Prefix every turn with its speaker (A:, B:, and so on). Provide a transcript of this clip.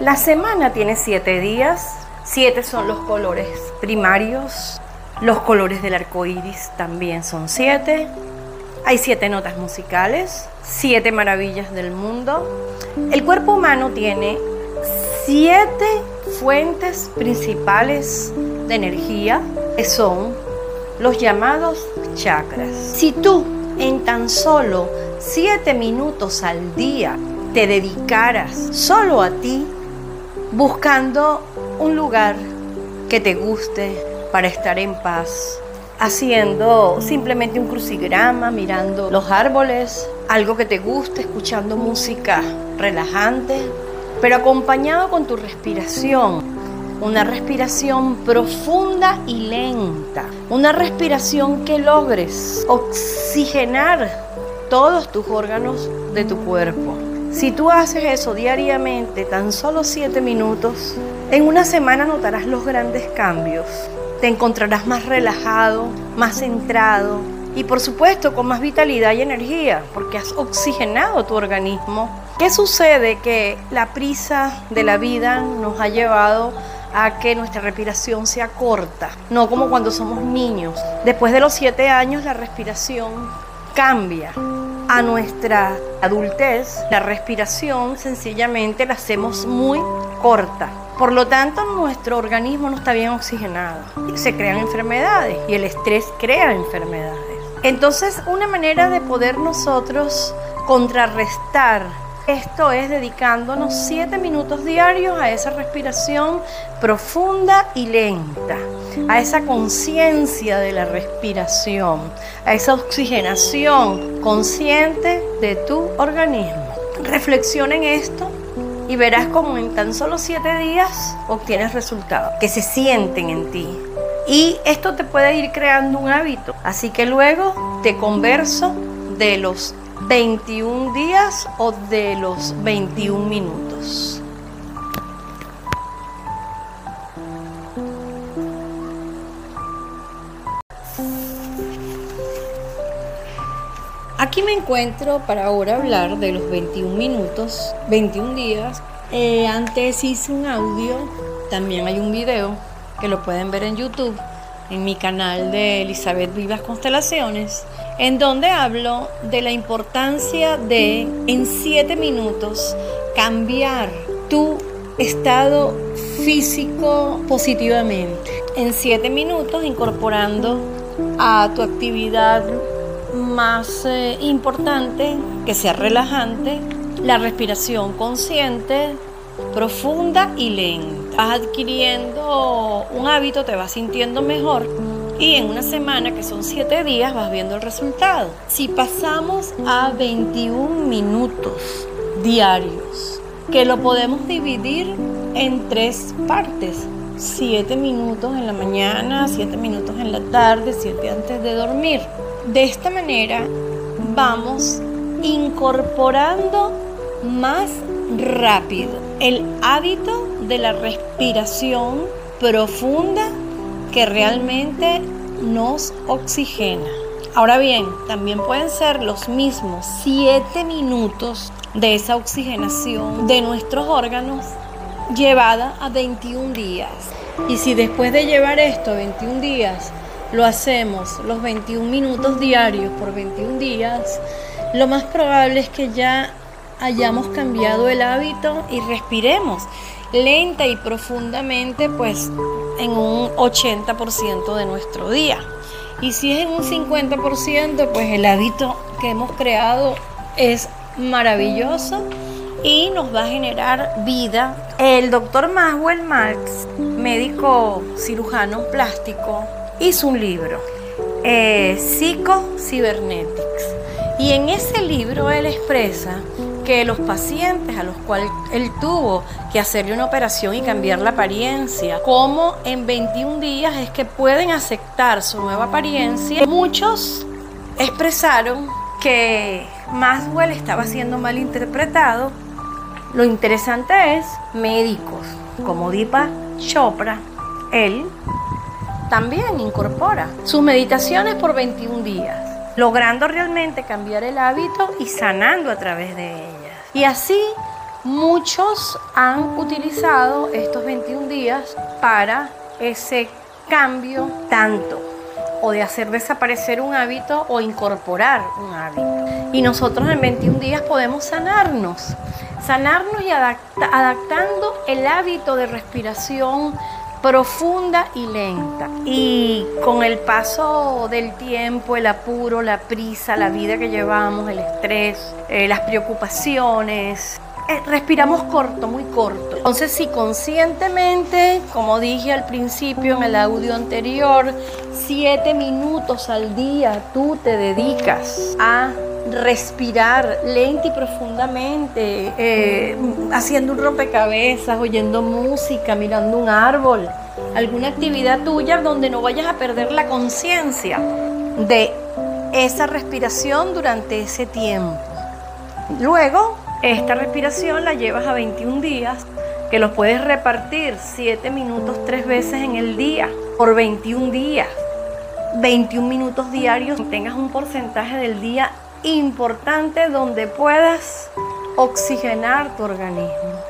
A: La semana tiene siete días, siete son los colores primarios, los colores del arco iris también son siete, hay siete notas musicales, siete maravillas del mundo. El cuerpo humano tiene siete fuentes principales de energía. Que son los llamados chakras. Si tú en tan solo siete minutos al día te dedicaras solo a ti, buscando un lugar que te guste para estar en paz, haciendo simplemente un crucigrama, mirando los árboles, algo que te guste, escuchando música relajante, pero acompañado con tu respiración, una respiración profunda y lenta, una respiración que logres oxigenar todos tus órganos de tu cuerpo. Si tú haces eso diariamente, tan solo 7 minutos, en una semana notarás los grandes cambios. Te encontrarás más relajado, más centrado y por supuesto con más vitalidad y energía, porque has oxigenado tu organismo. ¿Qué sucede? Que la prisa de la vida nos ha llevado que nuestra respiración sea corta, no como cuando somos niños. Después de los 7 años la respiración cambia a nuestra adultez, la respiración sencillamente la hacemos muy corta. Por lo tanto, nuestro organismo no está bien oxigenado. Se crean enfermedades y el estrés crea enfermedades. Entonces, una manera de poder nosotros contrarrestar esto es dedicándonos siete minutos diarios a esa respiración profunda y lenta, a esa conciencia de la respiración, a esa oxigenación consciente de tu organismo. Reflexiona en esto y verás cómo en tan solo siete días obtienes resultados que se sienten en ti. Y esto te puede ir creando un hábito. Así que luego te converso de los 21 días o de los 21 minutos. Aquí me encuentro para ahora hablar de los 21 minutos, 21 días. Eh, antes hice un audio, también hay un video que lo pueden ver en YouTube, en mi canal de Elizabeth Vivas Constelaciones en donde hablo de la importancia de en siete minutos cambiar tu estado físico positivamente. En siete minutos incorporando a tu actividad más eh, importante, que sea relajante, la respiración consciente, profunda y lenta. Vas adquiriendo un hábito, te vas sintiendo mejor y en una semana, que son 7 días, vas viendo el resultado. Si pasamos a 21 minutos diarios, que lo podemos dividir en tres partes. 7 minutos en la mañana, 7 minutos en la tarde, 7 antes de dormir. De esta manera vamos incorporando más rápido el hábito de la respiración profunda que realmente nos oxigena. Ahora bien, también pueden ser los mismos 7 minutos de esa oxigenación de nuestros órganos llevada a 21 días. Y si después de llevar esto 21 días lo hacemos los 21 minutos diarios por 21 días, lo más probable es que ya hayamos cambiado el hábito y respiremos lenta y profundamente, pues en un 80% de nuestro día. Y si es en un 50%, pues el hábito que hemos creado es maravilloso y nos va a generar vida. El doctor Maxwell Marx, médico cirujano plástico, hizo un libro, eh, Psico Cybernetics. Y en ese libro él expresa que los pacientes a los cuales él tuvo que hacerle una operación y cambiar la apariencia, como en 21 días es que pueden aceptar su nueva apariencia. Muchos expresaron que Maswell estaba siendo mal interpretado. Lo interesante es médicos como Deepak Chopra, él también incorpora sus meditaciones por 21 días logrando realmente cambiar el hábito y sanando a través de ellas. Y así muchos han utilizado estos 21 días para ese cambio tanto o de hacer desaparecer un hábito o incorporar un hábito. Y nosotros en 21 días podemos sanarnos, sanarnos y adaptando el hábito de respiración profunda y lenta. Y con el paso del tiempo, el apuro, la prisa, la vida que llevamos, el estrés, eh, las preocupaciones, eh, respiramos corto, muy corto. Entonces, si conscientemente, como dije al principio en el audio anterior, siete minutos al día tú te dedicas a respirar lenta y profundamente, eh, haciendo un rompecabezas, oyendo música, mirando un árbol, alguna actividad tuya donde no vayas a perder la conciencia de esa respiración durante ese tiempo. Luego esta respiración la llevas a 21 días, que los puedes repartir 7 minutos 3 veces en el día, por 21 días. 21 minutos diarios, tengas un porcentaje del día importante donde puedas oxigenar tu organismo.